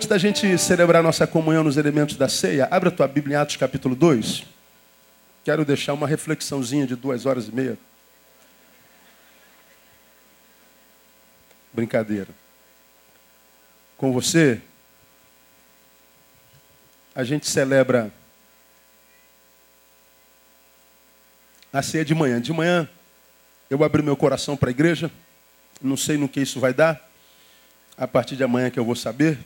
Antes da gente celebrar nossa comunhão nos elementos da ceia, abra a tua Bíblia em Atos capítulo 2. Quero deixar uma reflexãozinha de duas horas e meia. Brincadeira. Com você, a gente celebra a ceia de manhã. De manhã, eu abri meu coração para a igreja. Não sei no que isso vai dar. A partir de amanhã que eu vou saber.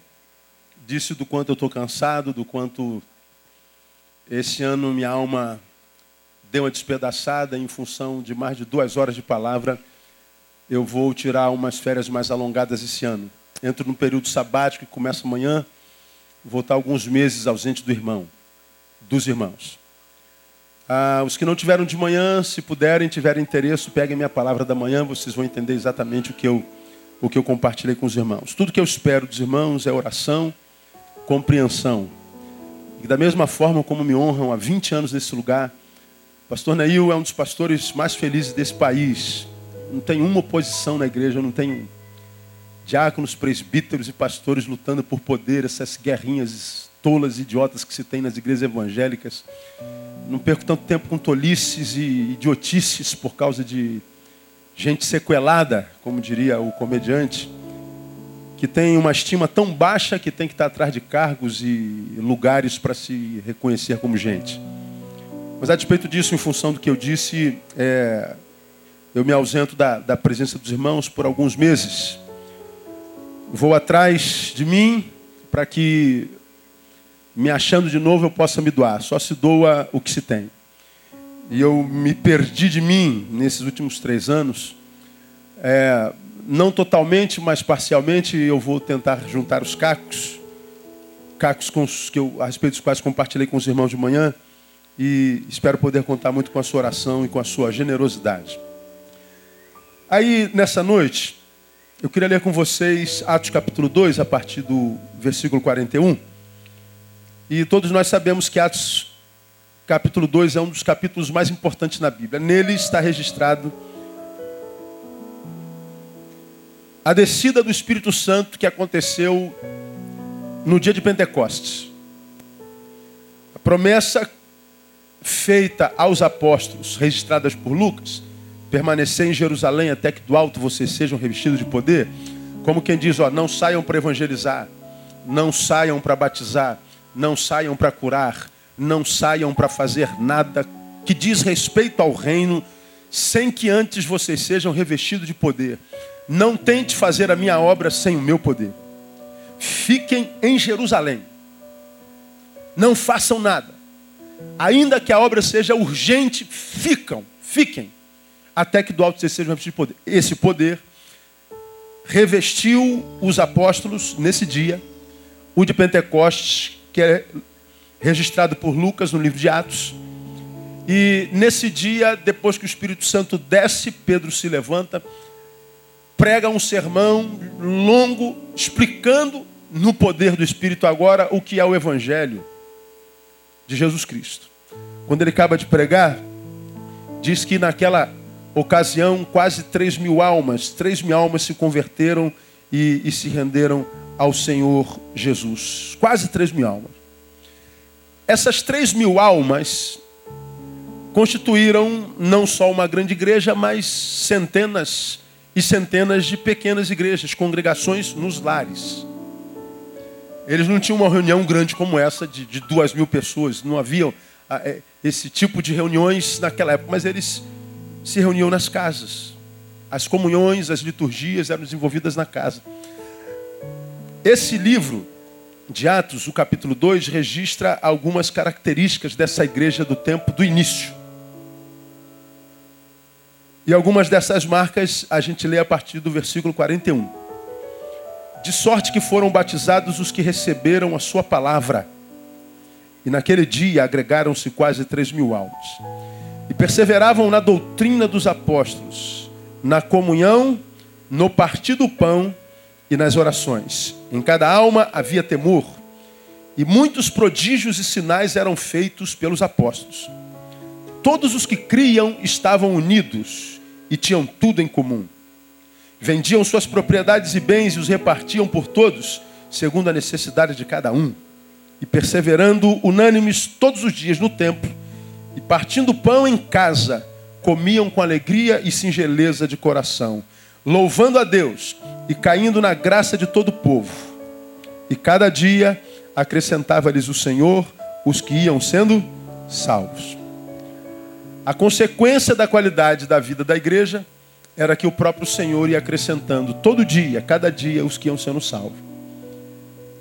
Disse do quanto eu estou cansado, do quanto esse ano minha alma deu uma despedaçada em função de mais de duas horas de palavra. Eu vou tirar umas férias mais alongadas esse ano. Entro no período sabático que começa amanhã. Vou estar alguns meses ausente do irmão, dos irmãos. Ah, os que não tiveram de manhã, se puderem, tiverem interesse, peguem minha palavra da manhã, vocês vão entender exatamente o que eu, o que eu compartilhei com os irmãos. Tudo que eu espero dos irmãos é oração, compreensão. E da mesma forma como me honram há 20 anos nesse lugar, pastor Neil é um dos pastores mais felizes desse país. Não tem uma oposição na igreja, não tem diáconos, presbíteros e pastores lutando por poder, essas guerrinhas tolas, idiotas que se tem nas igrejas evangélicas. Não perco tanto tempo com tolices e idiotices por causa de gente sequelada, como diria o comediante, que tem uma estima tão baixa que tem que estar atrás de cargos e lugares para se reconhecer como gente. Mas a despeito disso, em função do que eu disse, é, eu me ausento da, da presença dos irmãos por alguns meses. Vou atrás de mim para que me achando de novo, eu possa me doar. Só se doa o que se tem. E eu me perdi de mim nesses últimos três anos. É, não totalmente, mas parcialmente. Eu vou tentar juntar os cacos, cacos com os que eu, a respeito dos quais compartilhei com os irmãos de manhã. E espero poder contar muito com a sua oração e com a sua generosidade. Aí, nessa noite, eu queria ler com vocês Atos capítulo 2, a partir do versículo 41. E todos nós sabemos que Atos capítulo 2 é um dos capítulos mais importantes na Bíblia. Nele está registrado a descida do Espírito Santo que aconteceu no dia de Pentecostes. A promessa feita aos apóstolos, registradas por Lucas, permanecer em Jerusalém até que do alto vocês sejam revestidos de poder, como quem diz, ó, não saiam para evangelizar, não saiam para batizar, não saiam para curar, não saiam para fazer nada que diz respeito ao reino, sem que antes vocês sejam revestidos de poder. Não tente fazer a minha obra sem o meu poder. Fiquem em Jerusalém. Não façam nada. Ainda que a obra seja urgente, ficam, fiquem, até que do alto vocês sejam revestidos de poder. Esse poder revestiu os apóstolos nesse dia, o de Pentecostes, que é registrado por Lucas no livro de Atos. E nesse dia, depois que o Espírito Santo desce, Pedro se levanta, prega um sermão longo, explicando no poder do Espírito agora o que é o Evangelho de Jesus Cristo. Quando ele acaba de pregar, diz que naquela ocasião quase 3 mil almas, 3 mil almas se converteram e, e se renderam ao Senhor Jesus. Quase 3 mil almas. Essas 3 mil almas constituíram não só uma grande igreja, mas centenas e centenas de pequenas igrejas, congregações nos lares. Eles não tinham uma reunião grande como essa, de, de duas mil pessoas, não havia ah, é, esse tipo de reuniões naquela época, mas eles se reuniam nas casas. As comunhões, as liturgias eram desenvolvidas na casa. Esse livro de Atos, o capítulo 2, registra algumas características dessa igreja do tempo do início. E algumas dessas marcas a gente lê a partir do versículo 41. De sorte que foram batizados os que receberam a sua palavra. E naquele dia agregaram-se quase três mil almas. E perseveravam na doutrina dos apóstolos, na comunhão, no partir do pão e nas orações. Em cada alma havia temor, e muitos prodígios e sinais eram feitos pelos apóstolos. Todos os que criam estavam unidos e tinham tudo em comum. Vendiam suas propriedades e bens e os repartiam por todos, segundo a necessidade de cada um, e perseverando unânimes todos os dias no templo, e partindo pão em casa, comiam com alegria e singeleza de coração, louvando a Deus e caindo na graça de todo o povo. E cada dia acrescentava-lhes o Senhor os que iam sendo salvos. A consequência da qualidade da vida da igreja era que o próprio Senhor ia acrescentando todo dia, cada dia, os que iam sendo salvos.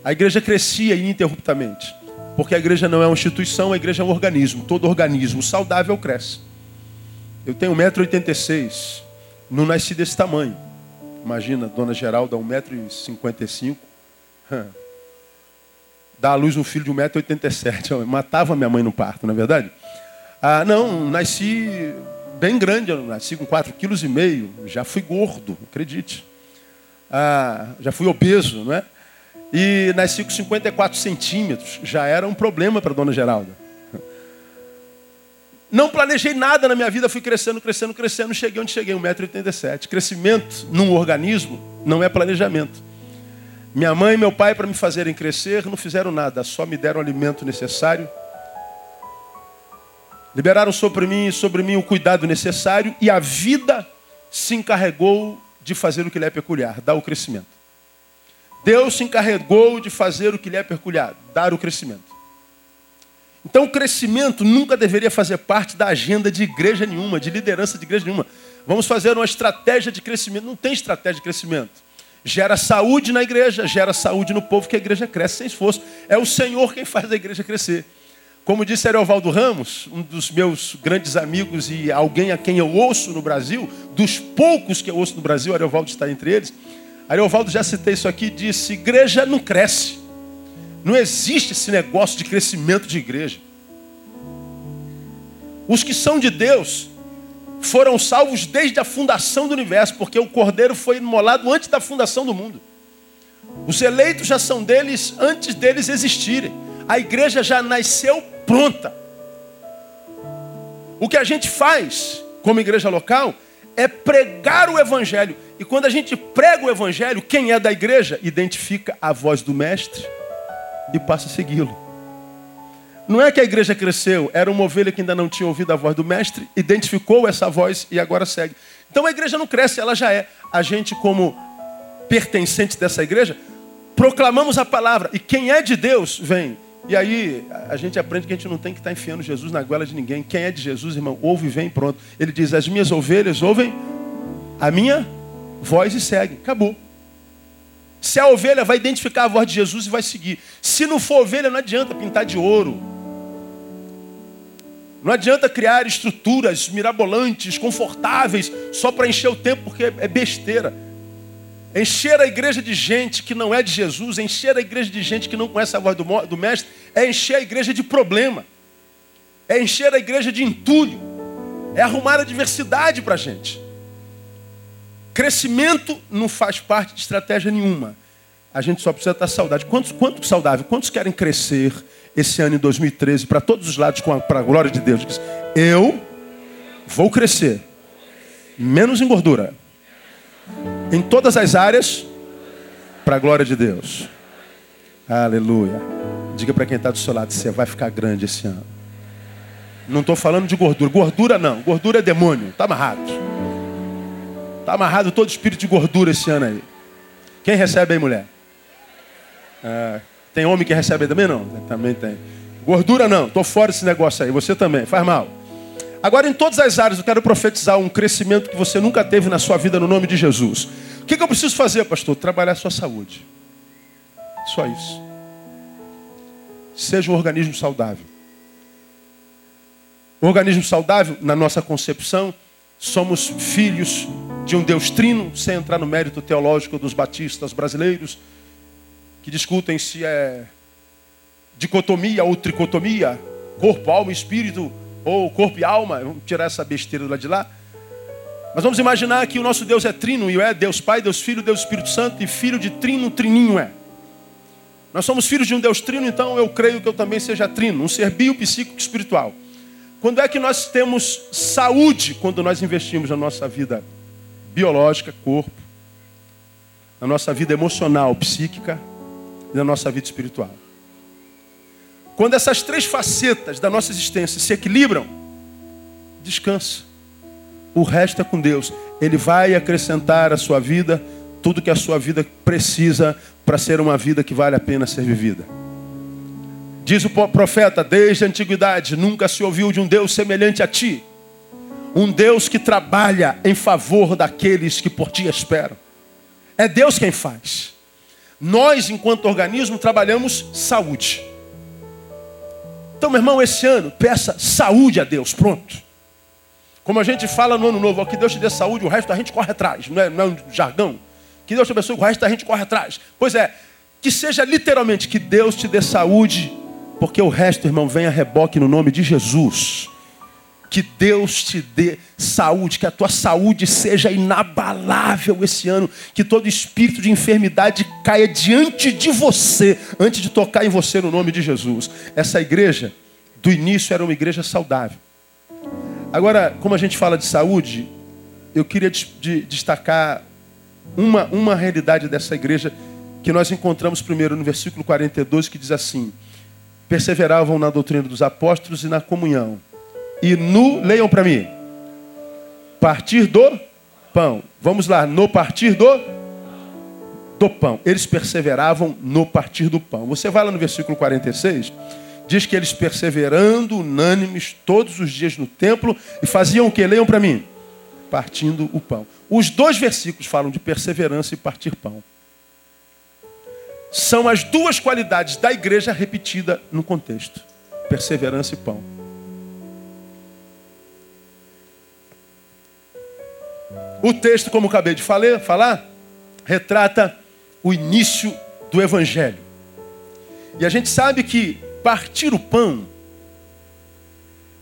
A igreja crescia ininterruptamente, porque a igreja não é uma instituição, a igreja é um organismo. Todo organismo saudável cresce. Eu tenho 1,86m, não nasci desse tamanho. Imagina, dona Geralda, 1,55m. Dá à luz um filho de 1,87m. Matava minha mãe no parto, não é verdade? Ah, não, nasci bem grande, eu nasci com 4,5 kg, já fui gordo, acredite. Ah, já fui obeso, não é? E nasci com 54 centímetros, já era um problema para dona Geralda. Não planejei nada na minha vida, fui crescendo, crescendo, crescendo, cheguei onde cheguei, 1,87m. Crescimento num organismo não é planejamento. Minha mãe e meu pai, para me fazerem crescer, não fizeram nada, só me deram o alimento necessário Liberaram sobre mim sobre mim o cuidado necessário e a vida se encarregou de fazer o que lhe é peculiar, dar o crescimento. Deus se encarregou de fazer o que lhe é peculiar, dar o crescimento. Então o crescimento nunca deveria fazer parte da agenda de igreja nenhuma, de liderança de igreja nenhuma. Vamos fazer uma estratégia de crescimento. Não tem estratégia de crescimento. Gera saúde na igreja, gera saúde no povo, que a igreja cresce sem esforço. É o Senhor quem faz a igreja crescer. Como disse Ariovaldo Ramos, um dos meus grandes amigos e alguém a quem eu ouço no Brasil, dos poucos que eu ouço no Brasil, Ariovaldo está entre eles. Ariovaldo já citei isso aqui, disse: igreja não cresce. Não existe esse negócio de crescimento de igreja. Os que são de Deus foram salvos desde a fundação do universo, porque o cordeiro foi imolado antes da fundação do mundo. Os eleitos já são deles antes deles existirem. A igreja já nasceu pronta. O que a gente faz como igreja local é pregar o evangelho. E quando a gente prega o evangelho, quem é da igreja identifica a voz do mestre e passa a segui-lo. Não é que a igreja cresceu, era uma ovelha que ainda não tinha ouvido a voz do mestre, identificou essa voz e agora segue. Então a igreja não cresce, ela já é. A gente, como pertencente dessa igreja, proclamamos a palavra. E quem é de Deus, vem. E aí a gente aprende que a gente não tem que estar enfiando Jesus na goela de ninguém. Quem é de Jesus, irmão, ouve e vem pronto. Ele diz: As minhas ovelhas ouvem a minha voz e seguem. Acabou. Se a ovelha vai identificar a voz de Jesus e vai seguir. Se não for ovelha, não adianta pintar de ouro. Não adianta criar estruturas mirabolantes, confortáveis, só para encher o tempo, porque é besteira. Encher a igreja de gente que não é de Jesus, encher a igreja de gente que não conhece a voz do, do Mestre, é encher a igreja de problema, é encher a igreja de entulho, é arrumar a diversidade para a gente. Crescimento não faz parte de estratégia nenhuma. A gente só precisa estar saudável. Quantos, quantos saudável? Quantos querem crescer esse ano em 2013 para todos os lados para a glória de Deus? Eu vou crescer, menos em gordura em todas as áreas, para a glória de Deus. Aleluia. Diga para quem está do seu lado, você vai ficar grande esse ano. Não estou falando de gordura. Gordura não. Gordura é demônio. Está amarrado. Está amarrado todo espírito de gordura esse ano aí. Quem recebe aí, mulher? É, tem homem que recebe aí também? Não. Também tem. Gordura não. Estou fora desse negócio aí. Você também. Faz mal. Agora, em todas as áreas, eu quero profetizar um crescimento que você nunca teve na sua vida no nome de Jesus. O que, eu preciso fazer, pastor? Trabalhar a sua saúde. Só isso. Seja um organismo saudável. Organismo saudável, na nossa concepção, somos filhos de um Deus trino, sem entrar no mérito teológico dos batistas brasileiros, que discutem se é dicotomia ou tricotomia, corpo, alma e espírito ou corpo e alma, vamos tirar essa besteira do lado de lá. Mas vamos imaginar que o nosso Deus é trino, e é Deus Pai, Deus Filho, Deus Espírito Santo, e filho de trino, trininho é. Nós somos filhos de um Deus trino, então eu creio que eu também seja trino, um ser bio, psíquico espiritual. Quando é que nós temos saúde? Quando nós investimos na nossa vida biológica, corpo, na nossa vida emocional, psíquica, e na nossa vida espiritual. Quando essas três facetas da nossa existência se equilibram, descansa. O resto é com Deus. Ele vai acrescentar à sua vida tudo que a sua vida precisa para ser uma vida que vale a pena ser vivida. Diz o profeta, desde a antiguidade, nunca se ouviu de um Deus semelhante a ti. Um Deus que trabalha em favor daqueles que por ti esperam. É Deus quem faz. Nós, enquanto organismo, trabalhamos saúde. Então, meu irmão, esse ano, peça saúde a Deus. Pronto. Como a gente fala no ano novo, que Deus te dê saúde, o resto a gente corre atrás. Não é, não é um jargão. Que Deus te abençoe, o resto a gente corre atrás. Pois é, que seja literalmente que Deus te dê saúde, porque o resto, irmão, vem a reboque no nome de Jesus. Que Deus te dê saúde, que a tua saúde seja inabalável esse ano, que todo espírito de enfermidade caia diante de você, antes de tocar em você no nome de Jesus. Essa igreja, do início, era uma igreja saudável. Agora, como a gente fala de saúde, eu queria destacar uma, uma realidade dessa igreja que nós encontramos primeiro no versículo 42, que diz assim: perseveravam na doutrina dos apóstolos e na comunhão e no, leiam para mim, partir do pão. Vamos lá, no partir do do pão. Eles perseveravam no partir do pão. Você vai lá no versículo 46, diz que eles perseverando unânimes todos os dias no templo e faziam o que? Leiam para mim. Partindo o pão. Os dois versículos falam de perseverança e partir pão. São as duas qualidades da igreja repetida no contexto: perseverança e pão. O texto, como acabei de falar, falar, retrata o início do Evangelho. E a gente sabe que partir o pão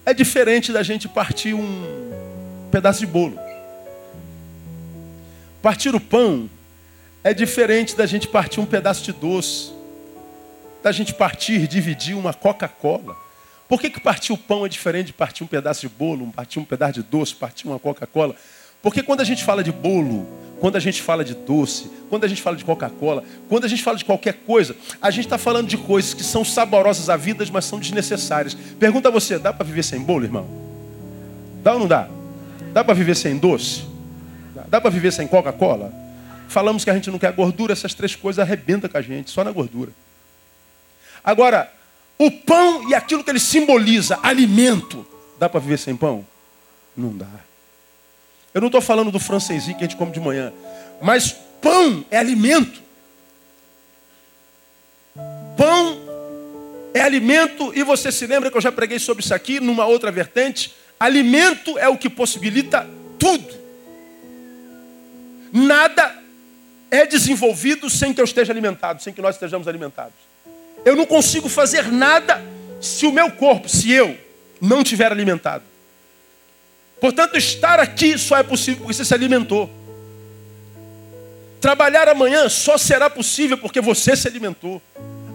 é diferente da gente partir um pedaço de bolo. Partir o pão é diferente da gente partir um pedaço de doce, da gente partir, dividir uma Coca-Cola. Por que, que partir o pão é diferente de partir um pedaço de bolo, partir um pedaço de doce, partir uma Coca-Cola? Porque quando a gente fala de bolo, quando a gente fala de doce, quando a gente fala de Coca-Cola, quando a gente fala de qualquer coisa, a gente está falando de coisas que são saborosas à vida, mas são desnecessárias. Pergunta a você: dá para viver sem bolo, irmão? Dá ou não dá? Dá para viver sem doce? Dá para viver sem Coca-Cola? Falamos que a gente não quer gordura, essas três coisas arrebentam com a gente, só na gordura. Agora, o pão e aquilo que ele simboliza, alimento, dá para viver sem pão? Não dá. Eu não estou falando do francesinho que a gente come de manhã. Mas pão é alimento. Pão é alimento, e você se lembra que eu já preguei sobre isso aqui numa outra vertente? Alimento é o que possibilita tudo. Nada é desenvolvido sem que eu esteja alimentado, sem que nós estejamos alimentados. Eu não consigo fazer nada se o meu corpo, se eu não estiver alimentado. Portanto, estar aqui só é possível porque você se alimentou. Trabalhar amanhã só será possível porque você se alimentou.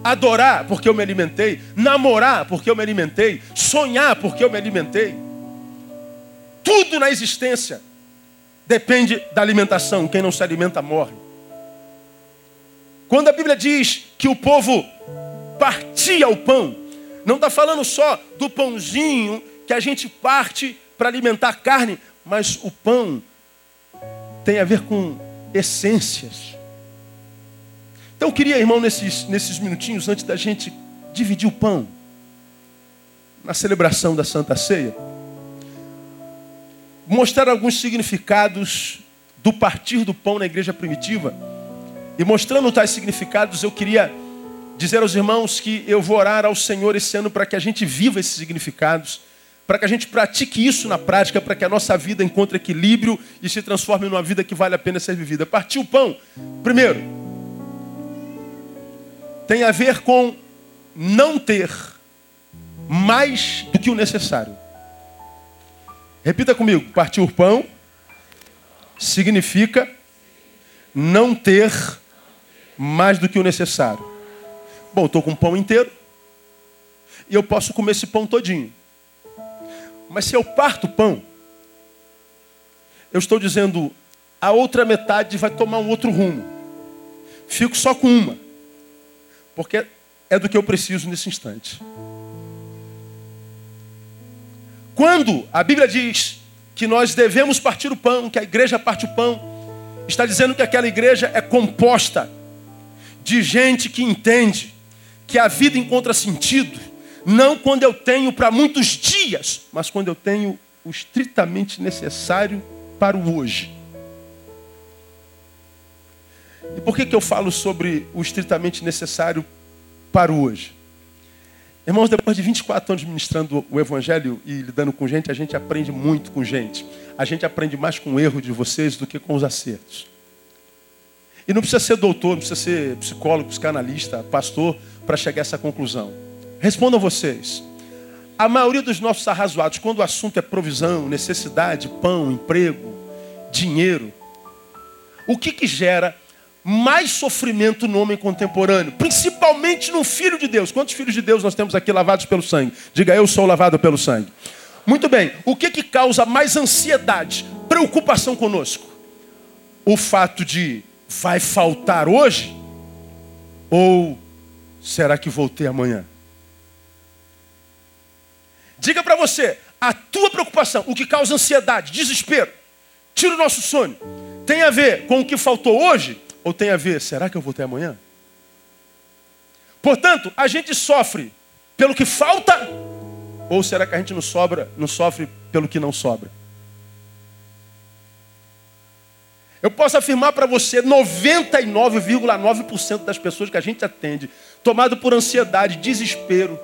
Adorar porque eu me alimentei. Namorar porque eu me alimentei. Sonhar porque eu me alimentei. Tudo na existência depende da alimentação. Quem não se alimenta morre. Quando a Bíblia diz que o povo partia o pão, não está falando só do pãozinho que a gente parte para alimentar a carne, mas o pão tem a ver com essências. Então eu queria, irmão, nesses, nesses minutinhos, antes da gente dividir o pão, na celebração da Santa Ceia, mostrar alguns significados do partir do pão na igreja primitiva. E mostrando tais significados, eu queria dizer aos irmãos que eu vou orar ao Senhor esse ano para que a gente viva esses significados para que a gente pratique isso na prática, para que a nossa vida encontre equilíbrio e se transforme numa vida que vale a pena ser vivida. Partir o pão, primeiro, tem a ver com não ter mais do que o necessário. Repita comigo: partir o pão significa não ter mais do que o necessário. Bom, estou com o pão inteiro e eu posso comer esse pão todinho. Mas se eu parto o pão, eu estou dizendo, a outra metade vai tomar um outro rumo. Fico só com uma. porque é do que eu preciso nesse instante. Quando a Bíblia diz que nós devemos partir o pão, que a igreja parte o pão, está dizendo que aquela igreja é composta de gente que entende que a vida encontra sentido, não quando eu tenho para muitos dias, mas quando eu tenho o estritamente necessário para o hoje. E por que, que eu falo sobre o estritamente necessário para o hoje? Irmãos, depois de 24 anos ministrando o Evangelho e lidando com gente, a gente aprende muito com gente. A gente aprende mais com o erro de vocês do que com os acertos. E não precisa ser doutor, não precisa ser psicólogo, psicanalista, pastor, para chegar a essa conclusão. Respondam vocês. A maioria dos nossos arrazoados, quando o assunto é provisão, necessidade, pão, emprego, dinheiro, o que, que gera mais sofrimento no homem contemporâneo, principalmente no filho de Deus. Quantos filhos de Deus nós temos aqui lavados pelo sangue? Diga, eu sou lavado pelo sangue. Muito bem, o que, que causa mais ansiedade, preocupação conosco? O fato de vai faltar hoje? Ou será que vou ter amanhã? Diga para você, a tua preocupação, o que causa ansiedade, desespero, tira o nosso sono, tem a ver com o que faltou hoje ou tem a ver, será que eu vou ter amanhã? Portanto, a gente sofre pelo que falta, ou será que a gente não sobra, não sofre pelo que não sobra? Eu posso afirmar para você, 99,9% das pessoas que a gente atende, tomado por ansiedade, desespero,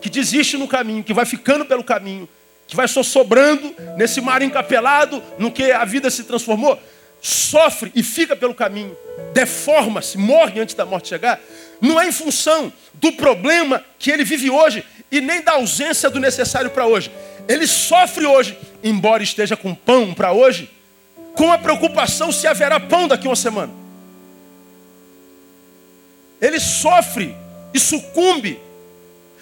que desiste no caminho, que vai ficando pelo caminho, que vai só sobrando nesse mar encapelado, no que a vida se transformou, sofre e fica pelo caminho, deforma-se, morre antes da morte chegar, não é em função do problema que ele vive hoje e nem da ausência do necessário para hoje. Ele sofre hoje, embora esteja com pão para hoje, com a preocupação se haverá pão daqui uma semana. Ele sofre e sucumbe,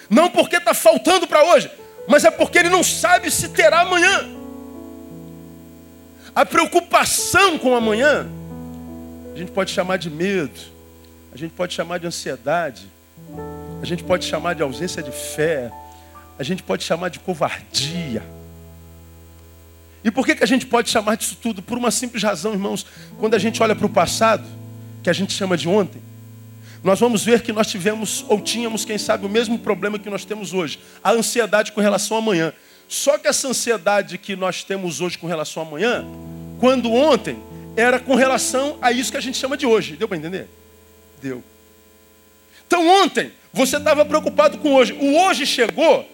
não porque está faltando para hoje, mas é porque ele não sabe se terá amanhã. A preocupação com amanhã, a gente pode chamar de medo, a gente pode chamar de ansiedade, a gente pode chamar de ausência de fé, a gente pode chamar de covardia. E por que, que a gente pode chamar disso tudo? Por uma simples razão, irmãos. Quando a gente olha para o passado, que a gente chama de ontem, nós vamos ver que nós tivemos ou tínhamos, quem sabe, o mesmo problema que nós temos hoje: a ansiedade com relação ao amanhã. Só que essa ansiedade que nós temos hoje com relação ao amanhã, quando ontem era com relação a isso que a gente chama de hoje. Deu para entender? Deu. Então ontem você estava preocupado com hoje. O hoje chegou.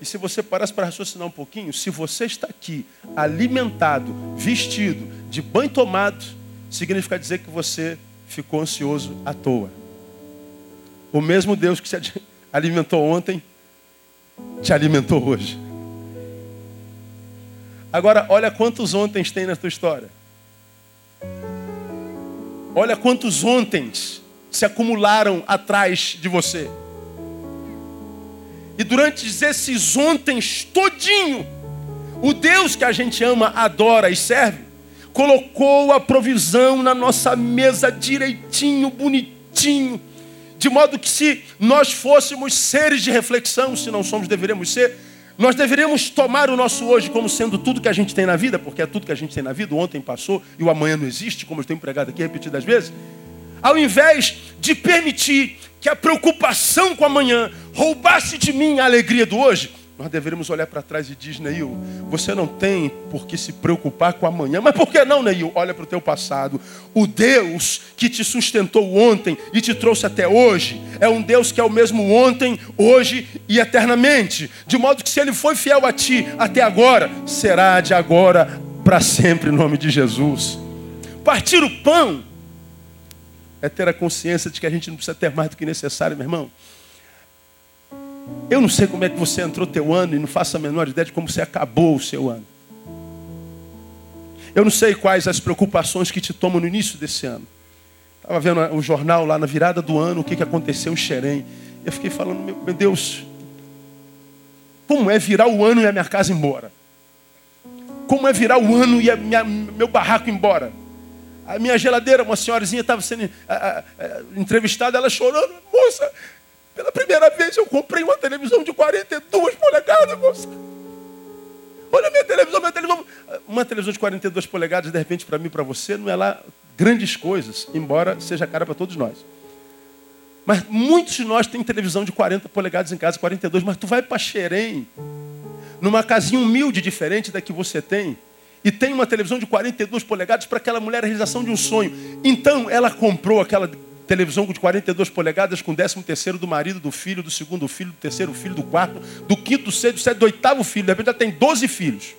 E se você parasse para raciocinar um pouquinho, se você está aqui alimentado, vestido, de banho tomado, significa dizer que você ficou ansioso à toa. O mesmo Deus que te alimentou ontem, te alimentou hoje. Agora, olha quantos ontens tem na tua história. Olha quantos ontens se acumularam atrás de você. E durante esses ontens todinho, o Deus que a gente ama, adora e serve, colocou a provisão na nossa mesa direitinho, bonitinho, de modo que se nós fôssemos seres de reflexão, se não somos, deveríamos ser, nós deveríamos tomar o nosso hoje como sendo tudo que a gente tem na vida, porque é tudo que a gente tem na vida, o ontem passou e o amanhã não existe, como eu tenho pregado aqui repetidas vezes. Ao invés de permitir que a preocupação com amanhã roubasse de mim a alegria do hoje, nós deveríamos olhar para trás e dizer, Neil, você não tem por que se preocupar com amanhã. Mas por que não, Neil? Olha para o teu passado. O Deus que te sustentou ontem e te trouxe até hoje é um Deus que é o mesmo ontem, hoje e eternamente. De modo que se Ele foi fiel a ti até agora, será de agora para sempre, em nome de Jesus. Partir o pão é ter a consciência de que a gente não precisa ter mais do que necessário, meu irmão. Eu não sei como é que você entrou teu ano e não faço a menor ideia de como você acabou o seu ano. Eu não sei quais as preocupações que te tomam no início desse ano. Estava vendo o jornal lá na virada do ano, o que, que aconteceu em Xerém. Eu fiquei falando, meu, Deus, como é virar o ano e a minha casa embora? Como é virar o ano e minha, meu barraco embora? A minha geladeira, uma senhorazinha estava sendo a, a, a, entrevistada, ela chorando, moça, Pela primeira vez eu comprei uma televisão de 42 polegadas, moça. Olha a minha televisão, minha televisão. Uma televisão de 42 polegadas, de repente, para mim para você, não é lá grandes coisas, embora seja cara para todos nós. Mas muitos de nós têm televisão de 40 polegadas em casa, 42, mas tu vai para Xerém, numa casinha humilde diferente da que você tem, e tem uma televisão de 42 polegadas para aquela mulher a realização de um sonho. Então ela comprou aquela televisão de 42 polegadas com o 13 terceiro do marido, do filho, do segundo filho, do terceiro filho, do quarto, do quinto, do sexto, do sétimo, do oitavo filho. De repente ela tem 12 filhos.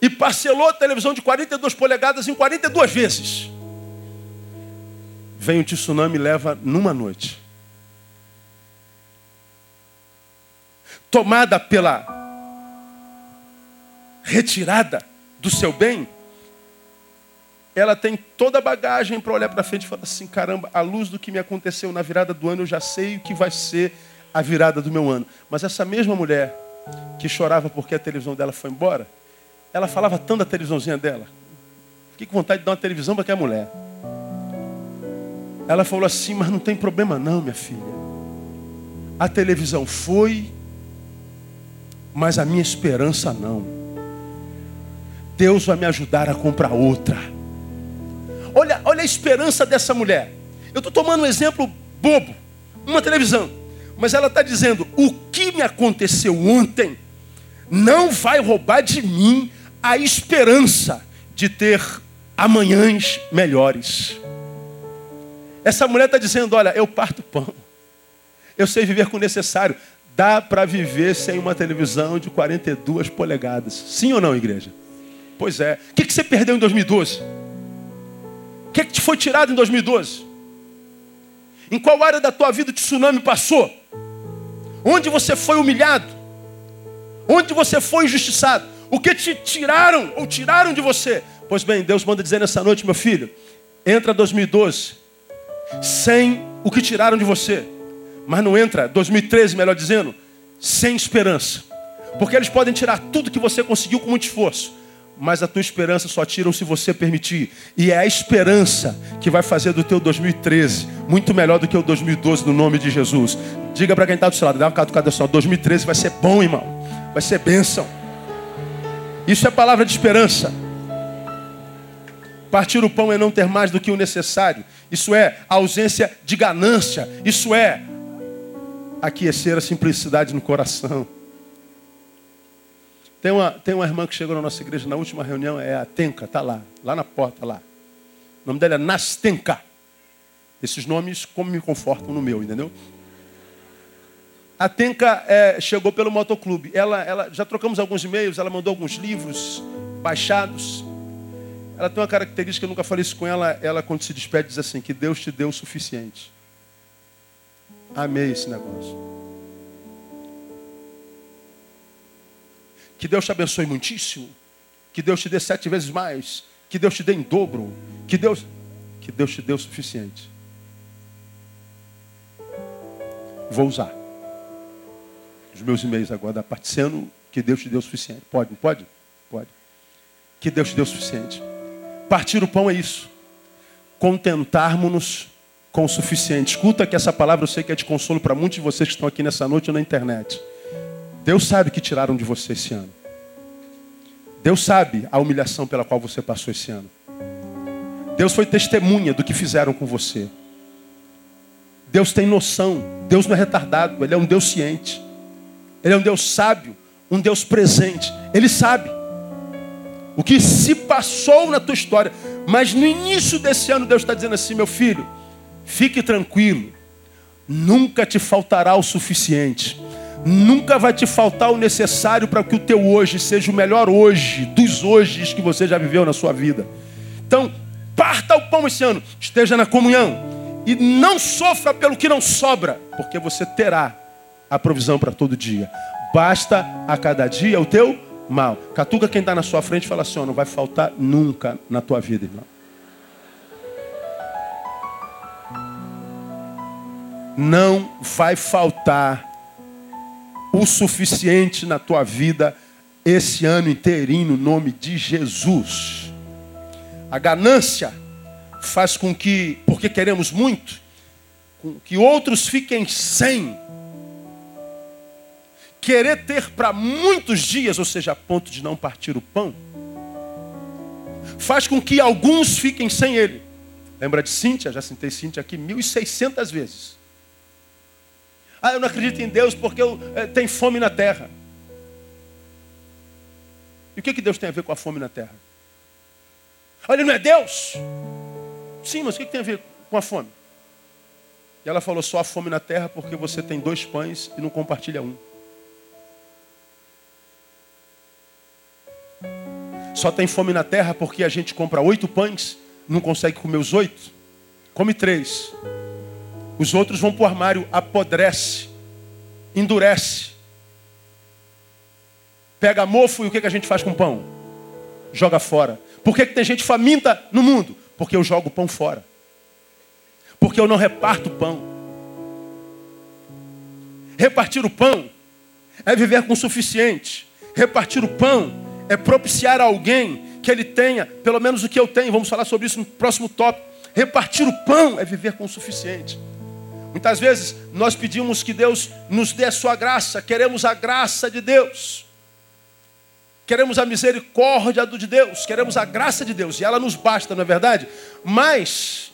E parcelou a televisão de 42 polegadas em 42 vezes. Vem o tsunami e leva numa noite. Tomada pela retirada do seu bem, ela tem toda a bagagem para olhar para frente e falar assim: caramba, à luz do que me aconteceu na virada do ano, eu já sei o que vai ser a virada do meu ano. Mas essa mesma mulher que chorava porque a televisão dela foi embora, ela falava tanto da televisãozinha dela. Fiquei com vontade de dar uma televisão para aquela mulher. Ela falou assim: mas não tem problema, não, minha filha. A televisão foi, mas a minha esperança não. Deus vai me ajudar a comprar outra. Olha, olha a esperança dessa mulher. Eu estou tomando um exemplo bobo, uma televisão. Mas ela está dizendo: o que me aconteceu ontem não vai roubar de mim a esperança de ter amanhãs melhores. Essa mulher está dizendo: olha, eu parto pão. Eu sei viver com o necessário. Dá para viver sem uma televisão de 42 polegadas. Sim ou não, igreja? Pois é. O que, que você perdeu em 2012? Que, que te foi tirado em 2012? Em qual área da tua vida o tsunami passou? Onde você foi humilhado? Onde você foi injustiçado? O que te tiraram ou tiraram de você? Pois bem, Deus manda dizer nessa noite, meu filho, entra 2012 sem o que tiraram de você. Mas não entra 2013, melhor dizendo, sem esperança. Porque eles podem tirar tudo que você conseguiu com muito esforço mas a tua esperança só tiram se você permitir. E é a esperança que vai fazer do teu 2013 muito melhor do que o 2012 no nome de Jesus. Diga para quem está do seu lado, dá uma catucada só, 2013 vai ser bom, irmão. Vai ser bênção. Isso é palavra de esperança. Partir o pão é não ter mais do que o necessário. Isso é ausência de ganância. Isso é aquecer a simplicidade no coração. Tem uma, tem uma irmã que chegou na nossa igreja na última reunião, é a Tenka, está lá, lá na porta, lá. O nome dela é Nastenka. Esses nomes como me confortam no meu, entendeu? A Tenka é, chegou pelo motoclube. Ela, ela, já trocamos alguns e-mails, ela mandou alguns livros baixados. Ela tem uma característica, eu nunca falei isso com ela. Ela, quando se despede, diz assim: Que Deus te deu o suficiente. Amei esse negócio. Que Deus te abençoe muitíssimo. Que Deus te dê sete vezes mais. Que Deus te dê em dobro. Que Deus, que Deus te dê o suficiente. Vou usar os meus e-mails agora da Particeno. Que Deus te dê o suficiente. Pode, pode? Pode. Que Deus te dê o suficiente. Partir o pão é isso. Contentarmos-nos com o suficiente. Escuta que essa palavra eu sei que é de consolo para muitos de vocês que estão aqui nessa noite ou na internet. Deus sabe que tiraram de você esse ano. Deus sabe a humilhação pela qual você passou esse ano. Deus foi testemunha do que fizeram com você. Deus tem noção. Deus não é retardado. Ele é um Deus ciente. Ele é um Deus sábio. Um Deus presente. Ele sabe o que se passou na tua história. Mas no início desse ano, Deus está dizendo assim: meu filho, fique tranquilo. Nunca te faltará o suficiente. Nunca vai te faltar o necessário para que o teu hoje seja o melhor hoje, dos hojes que você já viveu na sua vida. Então, parta o pão esse ano, esteja na comunhão e não sofra pelo que não sobra, porque você terá a provisão para todo dia. Basta a cada dia o teu mal. Catuca quem está na sua frente e fala assim: ó, não vai faltar nunca na tua vida, irmão. Não vai faltar o suficiente na tua vida esse ano inteirinho, no nome de Jesus. A ganância faz com que, porque queremos muito, que outros fiquem sem, querer ter para muitos dias, ou seja, a ponto de não partir o pão, faz com que alguns fiquem sem ele. Lembra de Cíntia? Já citei Cíntia aqui 1.600 vezes. Ah, eu não acredito em Deus porque eu é, tenho fome na terra. E o que, que Deus tem a ver com a fome na terra? Olha, não é Deus? Sim, mas o que, que tem a ver com a fome? E ela falou: só há fome na terra porque você tem dois pães e não compartilha um. Só tem fome na terra porque a gente compra oito pães, não consegue comer os oito, come três. Os outros vão para o armário, apodrece, endurece. Pega mofo e o que, que a gente faz com o pão? Joga fora. Por que, que tem gente faminta no mundo? Porque eu jogo o pão fora. Porque eu não reparto o pão. Repartir o pão é viver com o suficiente. Repartir o pão é propiciar a alguém que ele tenha pelo menos o que eu tenho. Vamos falar sobre isso no próximo tópico. Repartir o pão é viver com o suficiente. Muitas vezes nós pedimos que Deus nos dê a sua graça, queremos a graça de Deus. Queremos a misericórdia de Deus, queremos a graça de Deus, e ela nos basta, não é verdade? Mas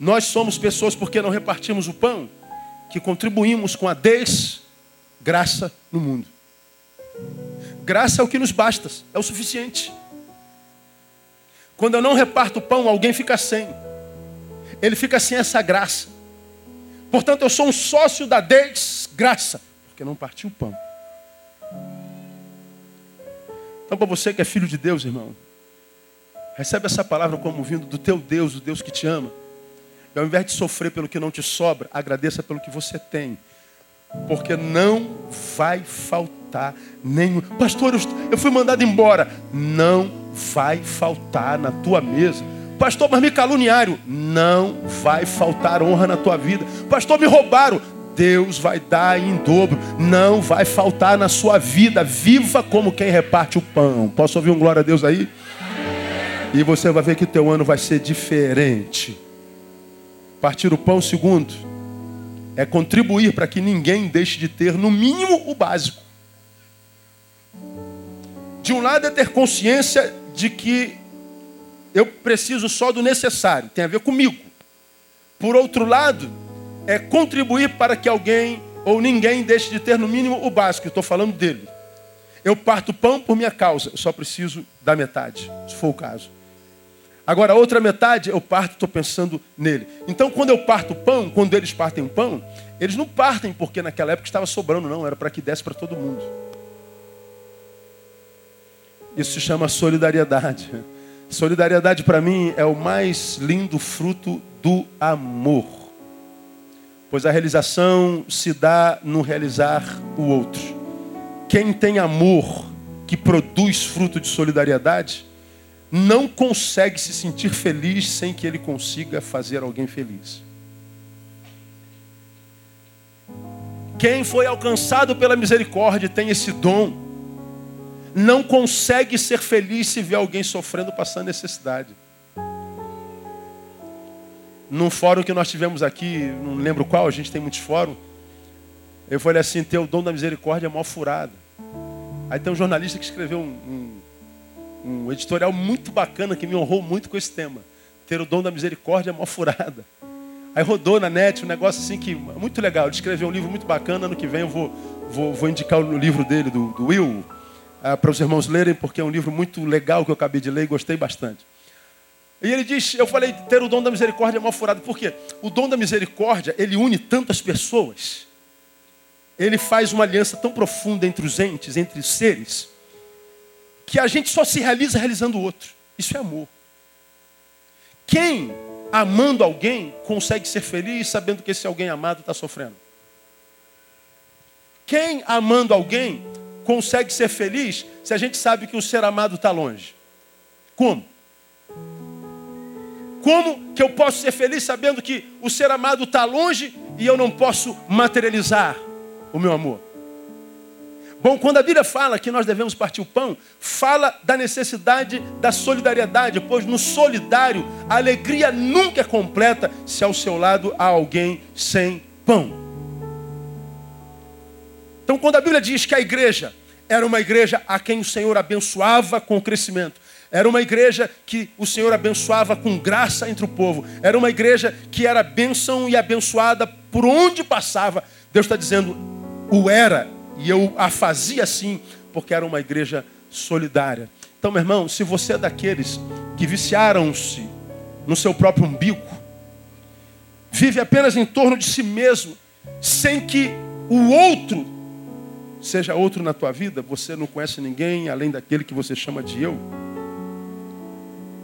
nós somos pessoas porque não repartimos o pão, que contribuímos com a desgraça no mundo. Graça é o que nos basta, é o suficiente. Quando eu não reparto o pão, alguém fica sem ele fica sem essa graça. Portanto, eu sou um sócio da desgraça, porque não partiu o pão. Então, para você que é filho de Deus, irmão, recebe essa palavra como vindo do teu Deus, do Deus que te ama. E ao invés de sofrer pelo que não te sobra, agradeça pelo que você tem. Porque não vai faltar nenhum. Pastor, eu fui mandado embora. Não vai faltar na tua mesa Pastor, mas me caluniaram. Não vai faltar honra na tua vida. Pastor, me roubaram. Deus vai dar em dobro. Não vai faltar na sua vida. Viva como quem reparte o pão. Posso ouvir um glória a Deus aí? E você vai ver que teu ano vai ser diferente. Partir o pão, segundo, é contribuir para que ninguém deixe de ter, no mínimo, o básico. De um lado é ter consciência de que eu preciso só do necessário, tem a ver comigo. Por outro lado, é contribuir para que alguém ou ninguém deixe de ter no mínimo o básico, estou falando dele. Eu parto pão por minha causa, eu só preciso da metade, se for o caso. Agora, a outra metade eu parto, estou pensando nele. Então, quando eu parto pão, quando eles partem pão, eles não partem porque naquela época estava sobrando, não, era para que desse para todo mundo. Isso se chama solidariedade. Solidariedade para mim é o mais lindo fruto do amor. Pois a realização se dá no realizar o outro. Quem tem amor que produz fruto de solidariedade, não consegue se sentir feliz sem que ele consiga fazer alguém feliz. Quem foi alcançado pela misericórdia tem esse dom não consegue ser feliz se vê alguém sofrendo, passando necessidade. Num fórum que nós tivemos aqui, não lembro qual, a gente tem muitos fóruns, eu falei assim, ter o dom da misericórdia é mal furada. Aí tem um jornalista que escreveu um, um, um editorial muito bacana que me honrou muito com esse tema. Ter o dom da misericórdia é mal furada. Aí rodou na net um negócio assim que muito legal. Ele escreveu um livro muito bacana. Ano que vem eu vou, vou, vou indicar o livro dele, do, do Will, ah, para os irmãos lerem, porque é um livro muito legal que eu acabei de ler e gostei bastante. E ele diz, eu falei, ter o dom da misericórdia é mal furado. Por quê? O dom da misericórdia, ele une tantas pessoas. Ele faz uma aliança tão profunda entre os entes, entre os seres, que a gente só se realiza realizando o outro. Isso é amor. Quem, amando alguém, consegue ser feliz sabendo que esse alguém amado está sofrendo? Quem, amando alguém, consegue ser feliz se a gente sabe que o ser amado está longe? Como? Como que eu posso ser feliz sabendo que o ser amado está longe e eu não posso materializar o meu amor? Bom, quando a Bíblia fala que nós devemos partir o pão, fala da necessidade da solidariedade, pois no solidário a alegria nunca é completa se ao seu lado há alguém sem pão. Então, quando a Bíblia diz que a igreja era uma igreja a quem o Senhor abençoava com o crescimento, era uma igreja que o Senhor abençoava com graça entre o povo, era uma igreja que era bênção e abençoada por onde passava. Deus está dizendo, o era e eu a fazia assim, porque era uma igreja solidária. Então, meu irmão, se você é daqueles que viciaram-se no seu próprio umbigo, vive apenas em torno de si mesmo, sem que o outro seja outro na tua vida, você não conhece ninguém além daquele que você chama de eu.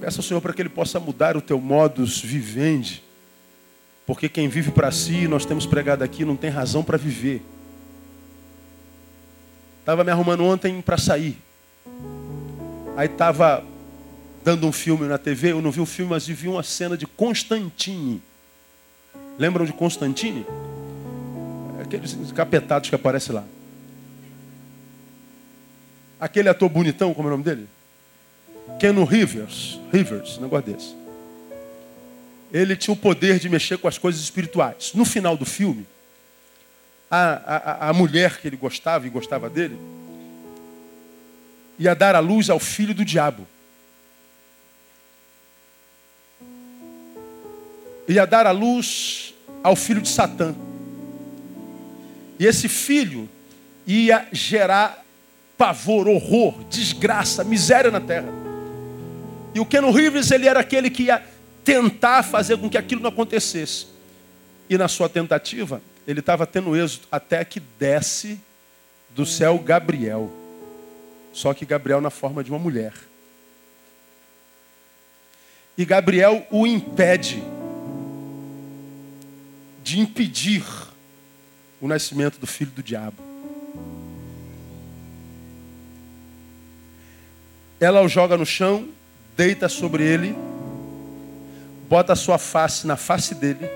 Peça ao Senhor para que Ele possa mudar o teu modus vivendi. Porque quem vive para si, nós temos pregado aqui, não tem razão para viver. Estava me arrumando ontem para sair. Aí estava dando um filme na TV, eu não vi o filme, mas vi uma cena de Constantine. Lembram de Constantine? Aqueles capetados que aparecem lá. Aquele ator bonitão, como é o nome dele? Keno Rivers. Rivers, negócio desse. Ele tinha o poder de mexer com as coisas espirituais. No final do filme, a, a, a mulher que ele gostava e gostava dele, ia dar a luz ao filho do diabo. Ia dar a luz ao filho de Satã. E esse filho ia gerar pavor, horror, desgraça, miséria na terra. E o Keno Reeves, ele era aquele que ia tentar fazer com que aquilo não acontecesse. E na sua tentativa, ele estava tendo êxito até que desce do céu Gabriel. Só que Gabriel na forma de uma mulher. E Gabriel o impede de impedir o nascimento do filho do diabo. Ela o joga no chão, deita sobre ele, bota a sua face na face dele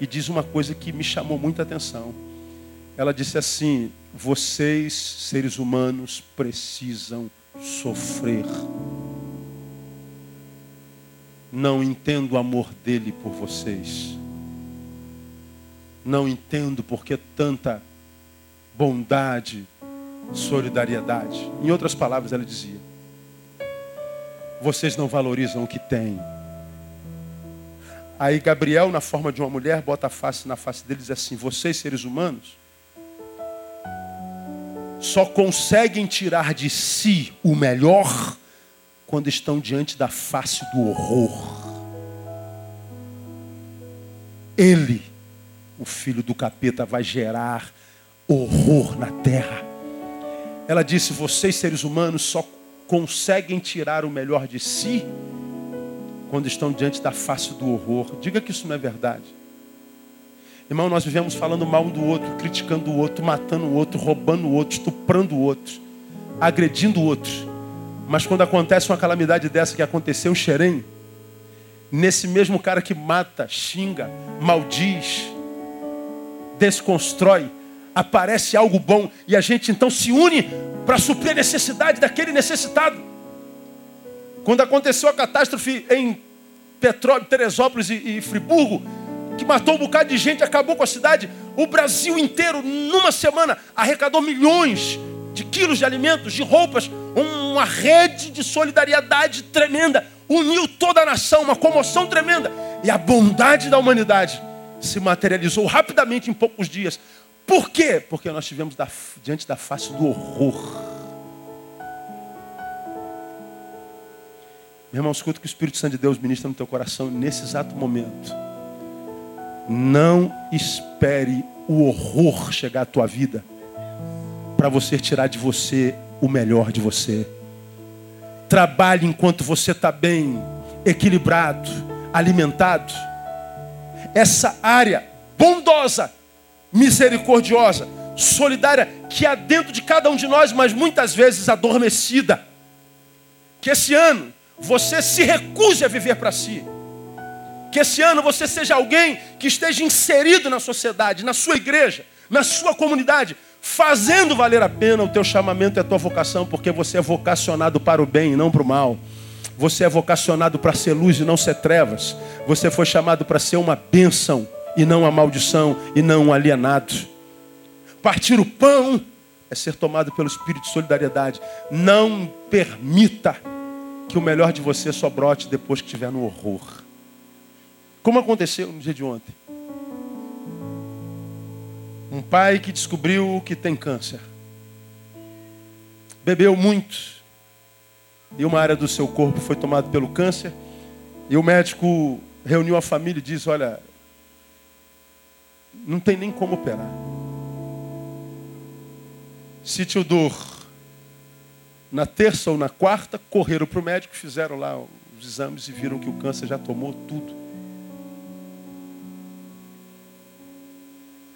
e diz uma coisa que me chamou muita atenção. Ela disse assim: Vocês, seres humanos, precisam sofrer. Não entendo o amor dele por vocês. Não entendo por que tanta bondade, solidariedade. Em outras palavras, ela dizia: Vocês não valorizam o que têm Aí Gabriel, na forma de uma mulher, bota a face na face dele e diz assim: Vocês, seres humanos, só conseguem tirar de si o melhor quando estão diante da face do horror. Ele, o filho do capeta, vai gerar horror na terra. Ela disse: Vocês, seres humanos, só conseguem tirar o melhor de si quando estão diante da face do horror. Diga que isso não é verdade. Irmão, nós vivemos falando mal do outro, criticando o outro, matando o outro, roubando o outro, estuprando o outro, agredindo o outro. Mas quando acontece uma calamidade dessa que aconteceu em Xerém, nesse mesmo cara que mata, xinga, maldiz, desconstrói, aparece algo bom e a gente então se une para suprir a necessidade daquele necessitado. Quando aconteceu a catástrofe em Petrópolis, Teresópolis e, e Friburgo, que matou um bocado de gente, acabou com a cidade, o Brasil inteiro, numa semana, arrecadou milhões de quilos de alimentos, de roupas, uma rede de solidariedade tremenda, uniu toda a nação, uma comoção tremenda. E a bondade da humanidade se materializou rapidamente em poucos dias. Por quê? Porque nós estivemos diante da face do horror. Meu irmão, escuta o que o Espírito Santo de Deus ministra no teu coração nesse exato momento. Não espere o horror chegar à tua vida para você tirar de você o melhor de você. Trabalhe enquanto você está bem, equilibrado, alimentado. Essa área bondosa, misericordiosa, solidária que há dentro de cada um de nós, mas muitas vezes adormecida. Que esse ano você se recuse a viver para si. Que esse ano você seja alguém que esteja inserido na sociedade, na sua igreja, na sua comunidade, fazendo valer a pena o teu chamamento e a tua vocação, porque você é vocacionado para o bem e não para o mal. Você é vocacionado para ser luz e não ser trevas. Você foi chamado para ser uma bênção e não uma maldição e não um alienado. Partir o pão é ser tomado pelo espírito de solidariedade. Não permita que o melhor de você só brote depois que estiver no horror. Como aconteceu no dia de ontem. Um pai que descobriu que tem câncer. Bebeu muito. E uma área do seu corpo foi tomada pelo câncer. E o médico reuniu a família e disse: Olha, não tem nem como operar. Se Dor, na terça ou na quarta, correram para o médico, fizeram lá os exames e viram que o câncer já tomou tudo.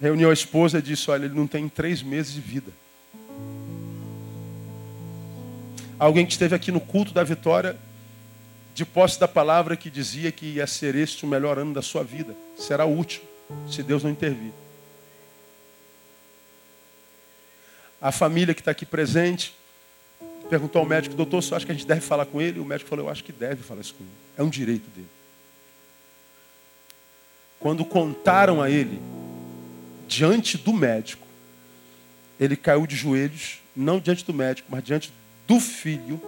Reuniu a esposa e disse: Olha, ele não tem três meses de vida. Alguém que esteve aqui no culto da vitória, de posse da palavra que dizia que ia ser este o melhor ano da sua vida. Será o último, se Deus não intervir. A família que está aqui presente perguntou ao médico, doutor, você acha que a gente deve falar com ele? O médico falou, eu acho que deve falar isso com ele. É um direito dele. Quando contaram a ele diante do médico, ele caiu de joelhos, não diante do médico, mas diante do filho,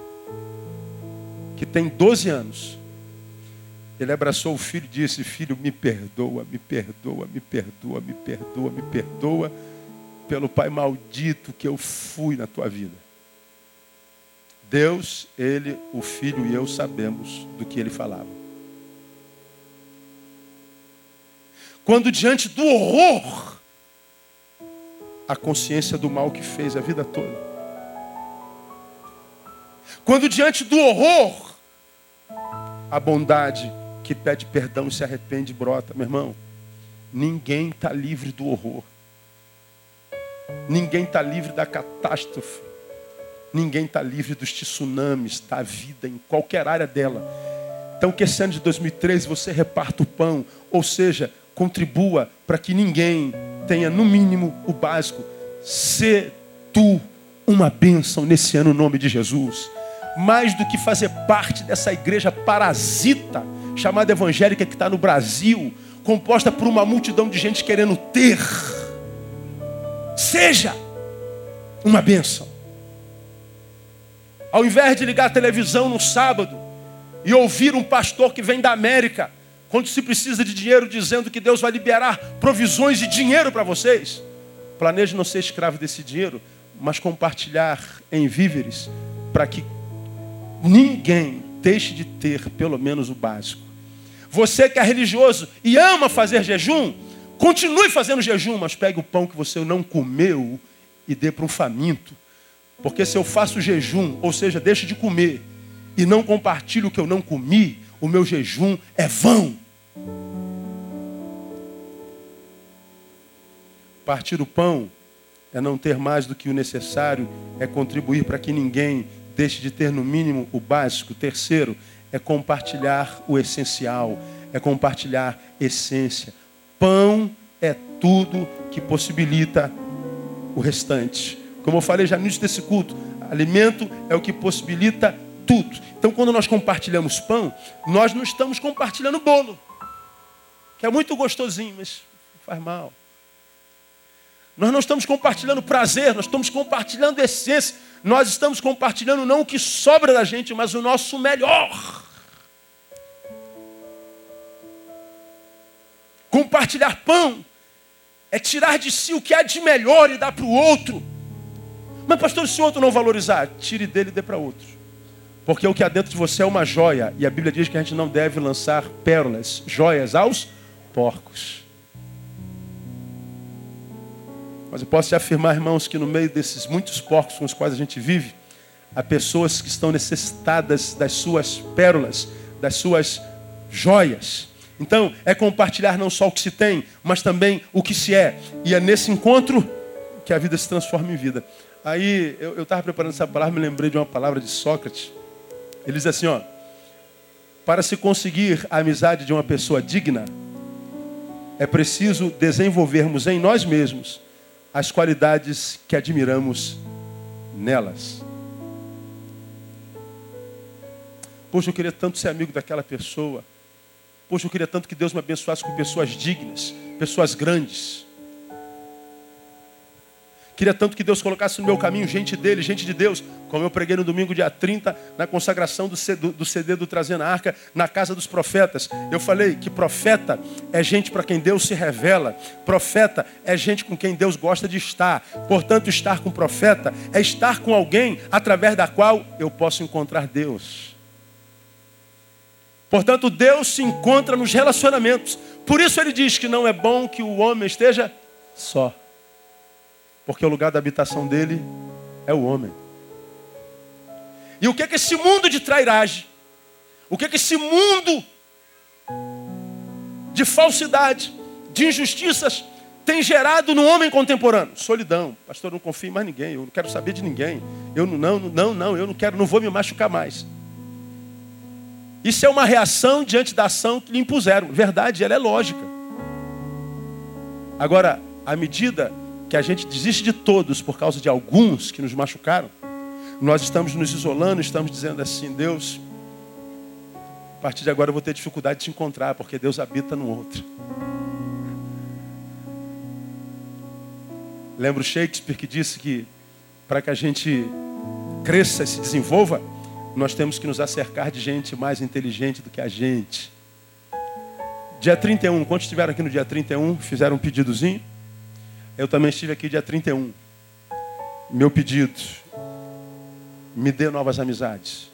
que tem 12 anos. Ele abraçou o filho e disse: Filho, me perdoa, me perdoa, me perdoa, me perdoa, me perdoa pelo pai maldito que eu fui na tua vida. Deus, ele, o filho e eu sabemos do que ele falava. Quando diante do horror a consciência do mal que fez a vida toda. Quando diante do horror, a bondade que pede perdão e se arrepende brota, meu irmão. Ninguém está livre do horror. Ninguém está livre da catástrofe. Ninguém está livre dos tsunamis, da vida, em qualquer área dela. Então, que esse ano de 2013 você reparta o pão, ou seja, contribua para que ninguém tenha no mínimo o básico. Ser tu uma bênção nesse ano, no nome de Jesus. Mais do que fazer parte dessa igreja parasita, chamada evangélica, que está no Brasil, composta por uma multidão de gente querendo ter. Seja uma bênção. Ao invés de ligar a televisão no sábado e ouvir um pastor que vem da América quando se precisa de dinheiro, dizendo que Deus vai liberar provisões e dinheiro para vocês. Planeje não ser escravo desse dinheiro, mas compartilhar em víveres, para que ninguém deixe de ter pelo menos o básico. Você que é religioso e ama fazer jejum, continue fazendo jejum, mas pegue o pão que você não comeu e dê para um faminto. Porque se eu faço jejum, ou seja, deixo de comer, e não compartilho o que eu não comi, o meu jejum é vão. Partir o pão é não ter mais do que o necessário, é contribuir para que ninguém deixe de ter no mínimo o básico. Terceiro, é compartilhar o essencial, é compartilhar essência. Pão é tudo que possibilita o restante. Como eu falei já no início desse culto, alimento é o que possibilita tudo. Então, quando nós compartilhamos pão, nós não estamos compartilhando bolo que é muito gostosinho, mas faz mal. Nós não estamos compartilhando prazer, nós estamos compartilhando essência. Nós estamos compartilhando não o que sobra da gente, mas o nosso melhor. Compartilhar pão é tirar de si o que há de melhor e dar para o outro. Mas, pastor, se o outro não valorizar, tire dele e dê para outro. Porque o que há dentro de você é uma joia. E a Bíblia diz que a gente não deve lançar pérolas, joias aos porcos. Mas eu posso te afirmar, irmãos, que no meio desses muitos porcos com os quais a gente vive, há pessoas que estão necessitadas das suas pérolas, das suas joias. Então, é compartilhar não só o que se tem, mas também o que se é. E é nesse encontro que a vida se transforma em vida. Aí, eu estava preparando essa palavra, me lembrei de uma palavra de Sócrates. Ele diz assim, ó. Para se conseguir a amizade de uma pessoa digna, é preciso desenvolvermos em nós mesmos as qualidades que admiramos nelas. Poxa, eu queria tanto ser amigo daquela pessoa. Poxa, eu queria tanto que Deus me abençoasse com pessoas dignas, pessoas grandes. Queria tanto que Deus colocasse no meu caminho gente dele, gente de Deus. Como eu preguei no domingo, dia 30, na consagração do CD do, Trazendo a Arca, na casa dos profetas. Eu falei que profeta é gente para quem Deus se revela. Profeta é gente com quem Deus gosta de estar. Portanto, estar com profeta é estar com alguém através da qual eu posso encontrar Deus. Portanto, Deus se encontra nos relacionamentos. Por isso ele diz que não é bom que o homem esteja só. Porque o lugar da habitação dele é o homem. E o que é que esse mundo de trairagem, o que é que esse mundo de falsidade, de injustiças, tem gerado no homem contemporâneo? Solidão. Pastor, eu não confio em mais ninguém, eu não quero saber de ninguém. Eu não, não, não, não, eu não quero, não vou me machucar mais. Isso é uma reação diante da ação que lhe impuseram. Verdade, ela é lógica. Agora, à medida que a gente desiste de todos por causa de alguns que nos machucaram, nós estamos nos isolando, estamos dizendo assim, Deus, a partir de agora eu vou ter dificuldade de te encontrar, porque Deus habita no outro. Lembro Shakespeare que disse que para que a gente cresça e se desenvolva, nós temos que nos acercar de gente mais inteligente do que a gente. Dia 31, quantos estiveram aqui no dia 31, fizeram um pedidozinho? Eu também estive aqui dia 31. Meu pedido, me dê novas amizades.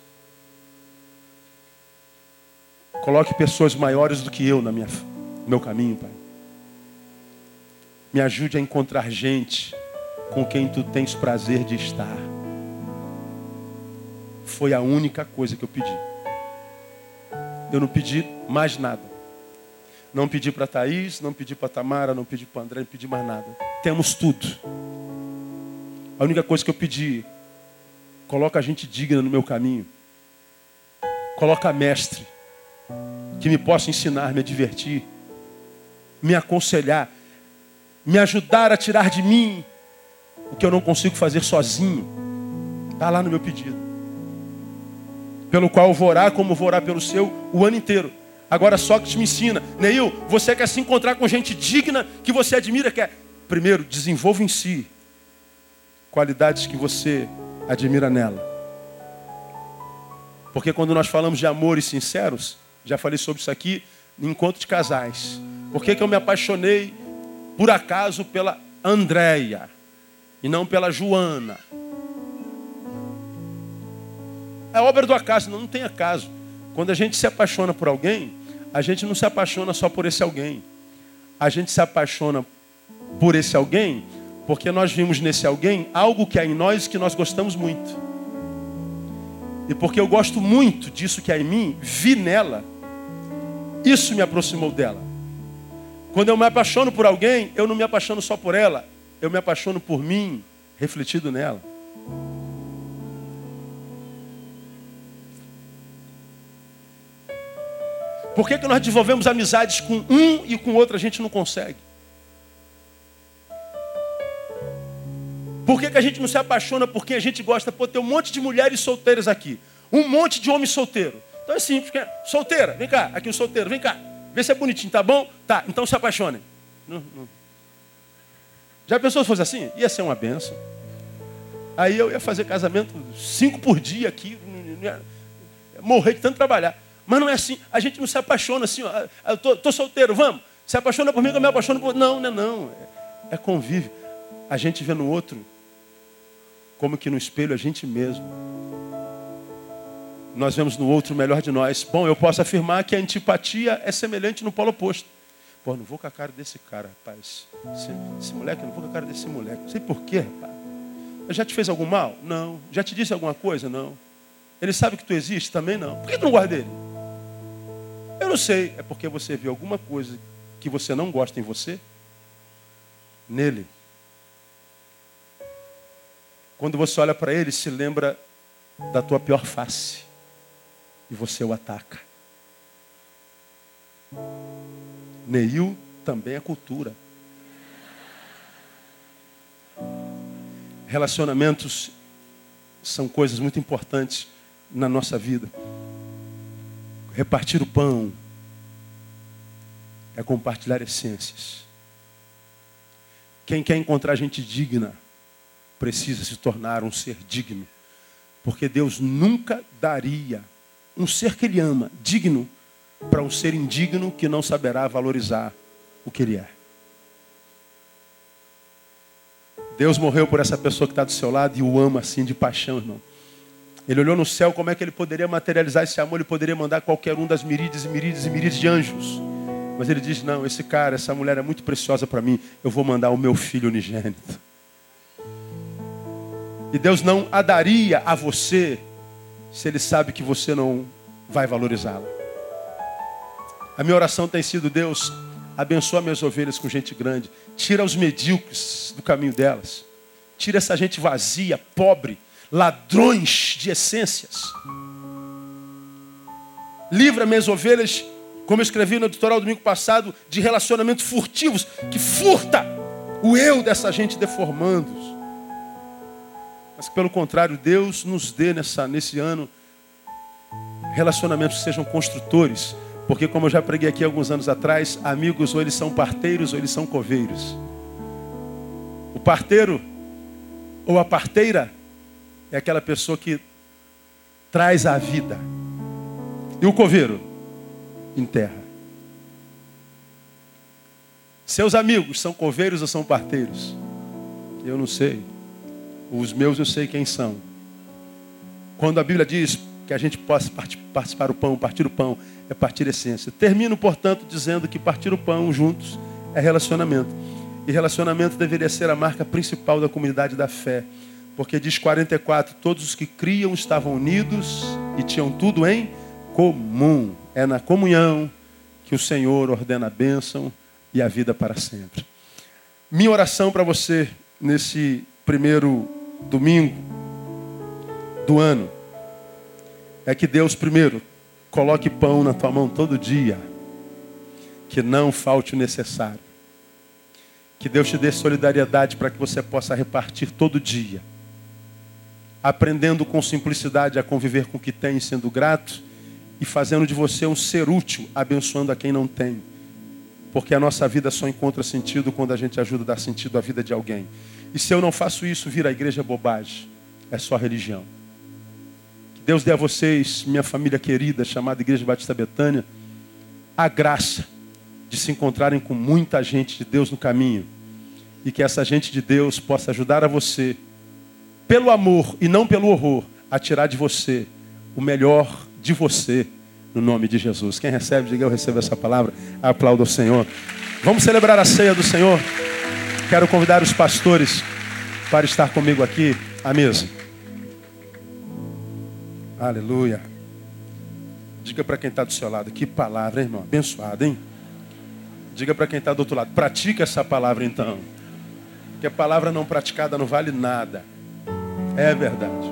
Coloque pessoas maiores do que eu na minha, no meu caminho, Pai. Me ajude a encontrar gente com quem tu tens prazer de estar. Foi a única coisa que eu pedi. Eu não pedi mais nada. Não pedi para Thaís, não pedi para Tamara, não pedi para André, não pedi mais nada. Temos tudo. A única coisa que eu pedi, coloca a gente digna no meu caminho. Coloca mestre, que me possa ensinar, me divertir, me aconselhar, me ajudar a tirar de mim o que eu não consigo fazer sozinho. Está lá no meu pedido. Pelo qual eu vou orar como vou orar pelo seu o ano inteiro. Agora Sócrates me ensina, Neil, você quer se encontrar com gente digna que você admira, quer. Primeiro, desenvolva em si qualidades que você admira nela. Porque quando nós falamos de amores sinceros, já falei sobre isso aqui no encontro de casais. Por que, que eu me apaixonei, por acaso, pela Andréia e não pela Joana? É obra do acaso, não, não tem acaso. Quando a gente se apaixona por alguém, a gente não se apaixona só por esse alguém. A gente se apaixona por esse alguém porque nós vimos nesse alguém algo que há em nós que nós gostamos muito. E porque eu gosto muito disso que há em mim, vi nela, isso me aproximou dela. Quando eu me apaixono por alguém, eu não me apaixono só por ela, eu me apaixono por mim, refletido nela. Por que, que nós desenvolvemos amizades com um e com outro a gente não consegue? Por que, que a gente não se apaixona por quem a gente gosta? Pô, tem um monte de mulheres solteiras aqui. Um monte de homem solteiro. Então é simples. Solteira, vem cá. Aqui o solteiro, vem cá. Vê se é bonitinho, tá bom? Tá, então se apaixonem. Não, não. Já pensou se fosse assim? Ia ser uma benção. Aí eu ia fazer casamento cinco por dia aqui. Morrer de tanto trabalhar. Mas não é assim. A gente não se apaixona assim. Ó, eu tô, tô solteiro, vamos. Se apaixona por mim, eu me apaixono por. Não, não é não. É, é convívio. A gente vê no outro como que no espelho a gente mesmo. Nós vemos no outro o melhor de nós. Bom, eu posso afirmar que a antipatia é semelhante no polo oposto. Pô, não vou com a cara desse cara, rapaz. Esse, esse moleque, não vou com a cara desse moleque. Não sei porquê, rapaz. Já te fez algum mal? Não. Já te disse alguma coisa? Não. Ele sabe que tu existe? Também não. Por que tu não guarda ele? Eu não sei. É porque você viu alguma coisa que você não gosta em você? Nele. Quando você olha para ele, se lembra da tua pior face. E você o ataca. Neil também é cultura. Relacionamentos são coisas muito importantes na nossa vida. Repartir o pão é compartilhar essências. Quem quer encontrar gente digna precisa se tornar um ser digno. Porque Deus nunca daria um ser que Ele ama, digno, para um ser indigno que não saberá valorizar o que Ele é. Deus morreu por essa pessoa que está do seu lado e o ama assim de paixão, irmão. Ele olhou no céu como é que ele poderia materializar esse amor, ele poderia mandar qualquer um das miríades e miríades e miríades de anjos. Mas ele diz: Não, esse cara, essa mulher é muito preciosa para mim, eu vou mandar o meu filho unigênito. E Deus não a daria a você se Ele sabe que você não vai valorizá-la. A minha oração tem sido: Deus, abençoa minhas ovelhas com gente grande, tira os medíocres do caminho delas, tira essa gente vazia, pobre, ladrões de essências. Livra minhas ovelhas, como eu escrevi no editorial domingo passado, de relacionamentos furtivos, que furta o eu dessa gente deformando mas pelo contrário, Deus nos dê nessa, nesse ano relacionamentos que sejam construtores. Porque, como eu já preguei aqui alguns anos atrás, amigos ou eles são parteiros ou eles são coveiros. O parteiro ou a parteira é aquela pessoa que traz a vida. E o coveiro? Enterra. Seus amigos são coveiros ou são parteiros? Eu não sei. Os meus eu sei quem são. Quando a Bíblia diz que a gente possa participar o pão, partir o pão, é partir a essência. Termino, portanto, dizendo que partir o pão juntos é relacionamento. E relacionamento deveria ser a marca principal da comunidade da fé. Porque diz 44, todos os que criam estavam unidos e tinham tudo em comum. É na comunhão que o Senhor ordena a bênção e a vida para sempre. Minha oração para você nesse primeiro domingo do ano é que Deus, primeiro, coloque pão na tua mão todo dia, que não falte o necessário. Que Deus te dê solidariedade para que você possa repartir todo dia, aprendendo com simplicidade a conviver com o que tem, sendo grato e fazendo de você um ser útil, abençoando a quem não tem. Porque a nossa vida só encontra sentido quando a gente ajuda a dar sentido à vida de alguém. E se eu não faço isso, vira a igreja bobagem. É só religião. Que Deus dê a vocês, minha família querida, chamada Igreja Batista Betânia, a graça de se encontrarem com muita gente de Deus no caminho. E que essa gente de Deus possa ajudar a você, pelo amor e não pelo horror, a tirar de você o melhor de você, no nome de Jesus. Quem recebe, diga eu recebo essa palavra, aplauda o Senhor. Vamos celebrar a ceia do Senhor. Quero convidar os pastores para estar comigo aqui à mesa. Aleluia. Diga para quem está do seu lado, que palavra, hein, irmão? Abençoada, hein? Diga para quem está do outro lado, pratica essa palavra então. Porque a palavra não praticada não vale nada. É verdade.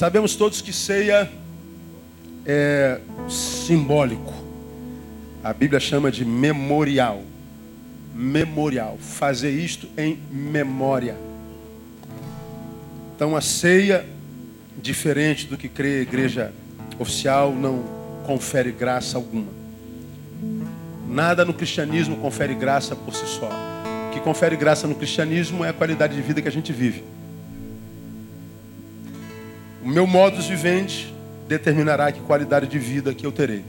Sabemos todos que ceia é simbólico. A Bíblia chama de memorial. Memorial. Fazer isto em memória. Então a ceia, diferente do que crê a igreja oficial, não confere graça alguma. Nada no cristianismo confere graça por si só. O que confere graça no cristianismo é a qualidade de vida que a gente vive. Meu modus vivendi determinará que qualidade de vida que eu terei.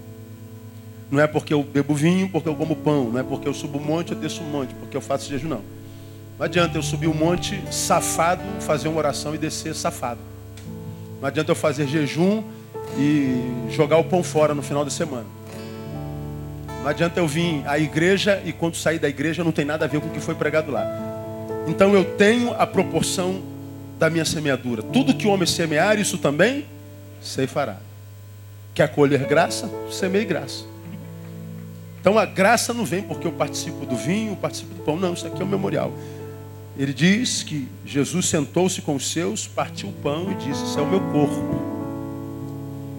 Não é porque eu bebo vinho, porque eu como pão. Não é porque eu subo um monte, eu desço um monte, porque eu faço jejum, não. Não adianta eu subir um monte safado, fazer uma oração e descer safado. Não adianta eu fazer jejum e jogar o pão fora no final da semana. Não adianta eu vir à igreja e quando sair da igreja não tem nada a ver com o que foi pregado lá. Então eu tenho a proporção da minha semeadura. Tudo que o homem semear, isso também ceifará. Quer colher graça? Semeie graça. Então a graça não vem porque eu participo do vinho, participo do pão. Não, isso aqui é um memorial. Ele diz que Jesus sentou-se com os seus, partiu o pão e disse: Isso é o meu corpo.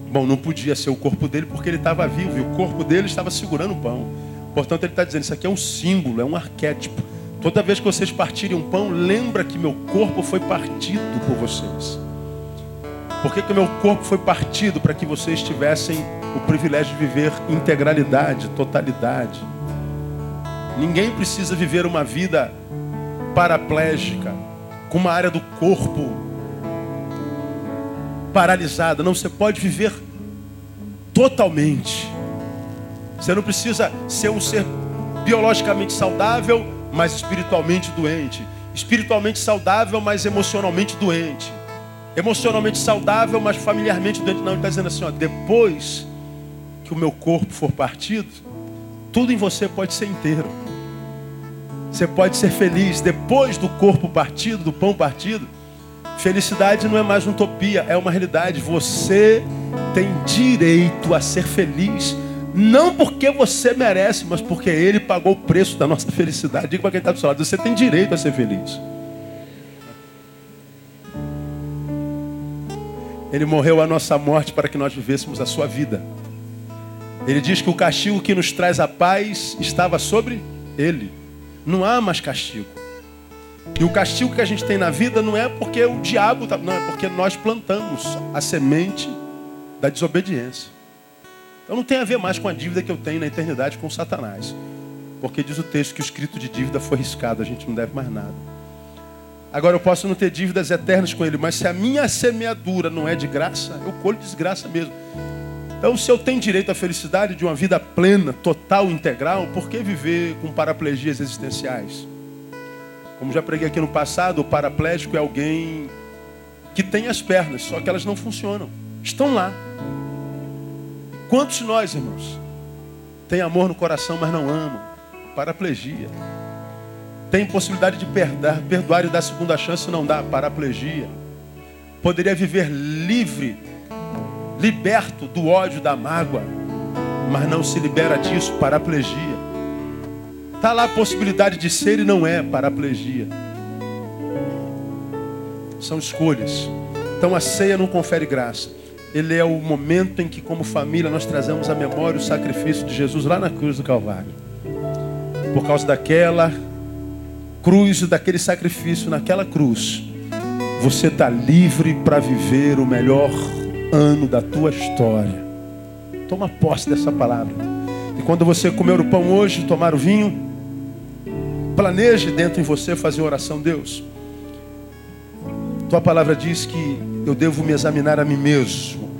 Bom, não podia ser o corpo dele porque ele estava vivo e o corpo dele estava segurando o pão. Portanto, ele está dizendo: Isso aqui é um símbolo, é um arquétipo. Toda vez que vocês partirem um pão, lembra que meu corpo foi partido por vocês. Por que, que meu corpo foi partido? Para que vocês tivessem o privilégio de viver integralidade, totalidade. Ninguém precisa viver uma vida paraplégica, com uma área do corpo paralisada. Não, você pode viver totalmente. Você não precisa ser um ser biologicamente saudável, mas espiritualmente doente. Espiritualmente saudável, mas emocionalmente doente emocionalmente saudável, mas familiarmente doente. Não, ele está dizendo assim: ó, depois que o meu corpo for partido, tudo em você pode ser inteiro. Você pode ser feliz depois do corpo partido, do pão partido. Felicidade não é mais utopia, é uma realidade. Você tem direito a ser feliz, não porque você merece, mas porque Ele pagou o preço da nossa felicidade. Diga para quem está do seu lado: você tem direito a ser feliz. Ele morreu a nossa morte para que nós vivêssemos a sua vida. Ele diz que o castigo que nos traz a paz estava sobre ele. Não há mais castigo. E o castigo que a gente tem na vida não é porque o diabo, tá, não, é porque nós plantamos a semente da desobediência. Então não tem a ver mais com a dívida que eu tenho na eternidade com Satanás. Porque diz o texto que o escrito de dívida foi riscado, a gente não deve mais nada. Agora eu posso não ter dívidas eternas com Ele, mas se a minha semeadura não é de graça, eu colho desgraça mesmo. Então, se eu tenho direito à felicidade de uma vida plena, total, integral, por que viver com paraplegias existenciais? Como já preguei aqui no passado, o paraplégico é alguém que tem as pernas, só que elas não funcionam. Estão lá. Quantos de nós, irmãos, tem amor no coração, mas não amam? Paraplegia. Tem possibilidade de perdoar, perdoar e dar segunda chance, não dá, paraplegia. Poderia viver livre, liberto do ódio, da mágoa, mas não se libera disso, paraplegia. Está lá a possibilidade de ser e não é, paraplegia. São escolhas. Então a ceia não confere graça. Ele é o momento em que, como família, nós trazemos à memória o sacrifício de Jesus lá na cruz do Calvário. Por causa daquela cruz e daquele sacrifício naquela cruz, você está livre para viver o melhor ano da tua história. Toma posse dessa palavra. E quando você comer o pão hoje, tomar o vinho, planeje dentro em você fazer oração, Deus. Tua palavra diz que eu devo me examinar a mim mesmo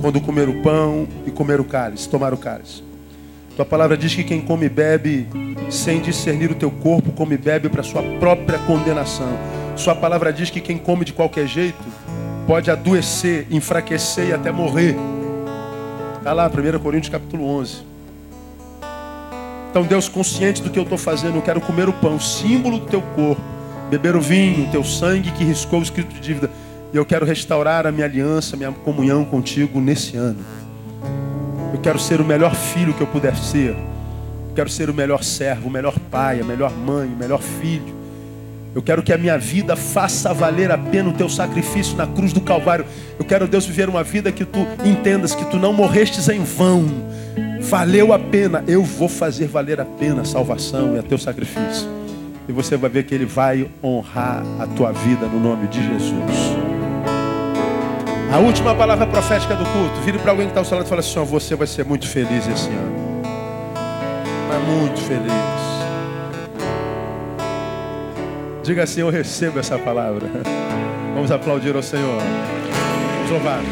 quando comer o pão e comer o cálice, tomar o cálice. Tua palavra diz que quem come e bebe sem discernir o teu corpo, come e bebe para sua própria condenação. Sua palavra diz que quem come de qualquer jeito pode adoecer, enfraquecer e até morrer. Está lá, 1 Coríntios capítulo 11. Então, Deus, consciente do que eu estou fazendo, eu quero comer o pão, símbolo do teu corpo, beber o vinho, o teu sangue que riscou o escrito de dívida. E eu quero restaurar a minha aliança, a minha comunhão contigo nesse ano. Eu quero ser o melhor filho que eu puder ser. Eu quero ser o melhor servo, o melhor pai, a melhor mãe, o melhor filho. Eu quero que a minha vida faça valer a pena o teu sacrifício na cruz do Calvário. Eu quero, Deus, viver uma vida que tu entendas que tu não morrestes em vão. Valeu a pena. Eu vou fazer valer a pena a salvação e a teu sacrifício. E você vai ver que ele vai honrar a tua vida no nome de Jesus. A última palavra profética do culto. Vire para alguém que está ao seu lado e fala assim: Você vai ser muito feliz esse ano. Vai muito feliz. Diga assim: Eu recebo essa palavra. Vamos aplaudir ao Senhor. Vamos louvar.